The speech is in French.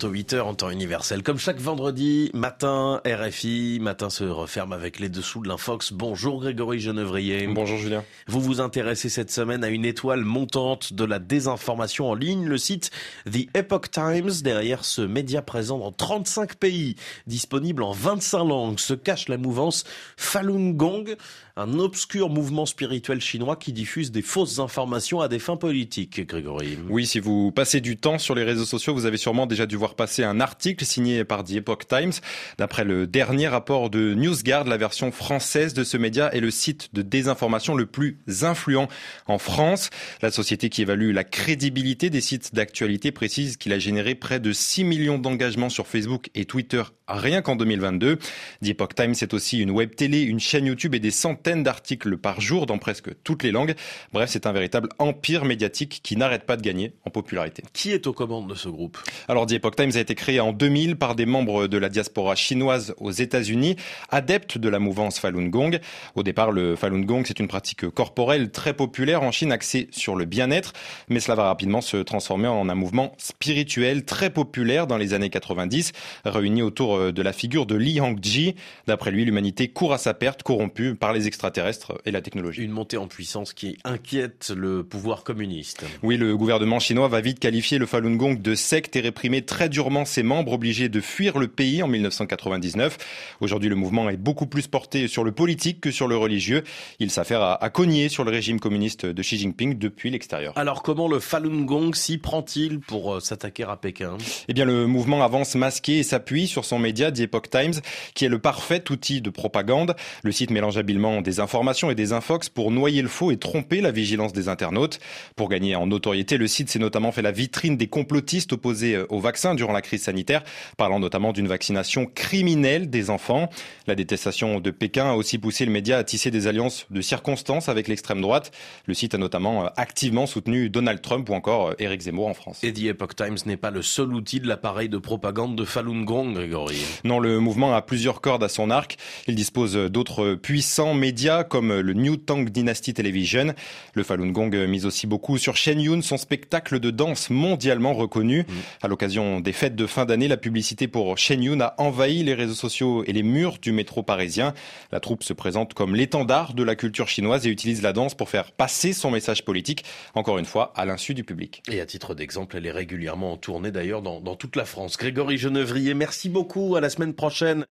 bientôt 8h en temps universel. Comme chaque vendredi matin, RFI, matin se referme avec les dessous de l'infox. Bonjour Grégory Genevrier. Bonjour Julien. Vous vous intéressez cette semaine à une étoile montante de la désinformation en ligne, le site The Epoch Times. Derrière ce média présent dans 35 pays, disponible en 25 langues, se cache la mouvance Falun Gong, un obscur mouvement spirituel chinois qui diffuse des fausses informations à des fins politiques, Grégory. Oui, si vous passez du temps sur les réseaux sociaux, vous avez sûrement déjà dû voir passer un article signé par The Epoch Times. D'après le dernier rapport de NewsGuard, la version française de ce média est le site de désinformation le plus influent en France. La société qui évalue la crédibilité des sites d'actualité précise qu'il a généré près de 6 millions d'engagements sur Facebook et Twitter rien qu'en 2022. The Epoch Times, c'est aussi une web télé, une chaîne YouTube et des centaines d'articles par jour dans presque toutes les langues. Bref, c'est un véritable empire médiatique qui n'arrête pas de gagner en popularité. Qui est aux commandes de ce groupe? Alors, The Epoch Times a été créé en 2000 par des membres de la diaspora chinoise aux États-Unis, adeptes de la mouvance Falun Gong. Au départ, le Falun Gong, c'est une pratique corporelle très populaire en Chine, axée sur le bien-être, mais cela va rapidement se transformer en un mouvement spirituel très populaire dans les années 90, réuni autour euh, de la figure de Li Hongji. D'après lui, l'humanité court à sa perte, corrompue par les extraterrestres et la technologie. Une montée en puissance qui inquiète le pouvoir communiste. Oui, le gouvernement chinois va vite qualifier le Falun Gong de secte et réprimer très durement ses membres obligés de fuir le pays en 1999. Aujourd'hui, le mouvement est beaucoup plus porté sur le politique que sur le religieux. Il s'affaire à, à cogner sur le régime communiste de Xi Jinping depuis l'extérieur. Alors comment le Falun Gong s'y prend-il pour euh, s'attaquer à Pékin? Eh bien, le mouvement avance masqué et s'appuie sur son média The Epoch Times, qui est le parfait outil de propagande. Le site mélange habilement des informations et des infox pour noyer le faux et tromper la vigilance des internautes. Pour gagner en notoriété, le site s'est notamment fait la vitrine des complotistes opposés euh, au vaccin durant la crise sanitaire, parlant notamment d'une vaccination criminelle des enfants. La détestation de Pékin a aussi poussé le média à tisser des alliances de circonstances avec l'extrême droite. Le site a notamment euh, activement soutenu Donald Trump ou encore Eric euh, Zemmour en France. Et The Epoch Times n'est pas le seul outil de l'appareil de propagande de Falun Gong, Grégory. Non, le mouvement a plusieurs cordes à son arc. Il dispose d'autres puissants médias comme le New Tang Dynasty Television. Le Falun Gong mise aussi beaucoup sur Shen Yun, son spectacle de danse mondialement reconnu. Mmh. À l'occasion des fêtes de fin d'année, la publicité pour Shen Yun a envahi les réseaux sociaux et les murs du métro parisien. La troupe se présente comme l'étendard de la culture chinoise et utilise la danse pour faire passer son message politique, encore une fois, à l'insu du public. Et à titre d'exemple, elle est régulièrement en tournée d'ailleurs dans, dans toute la France. Grégory Genevrier, merci beaucoup. À la semaine prochaine.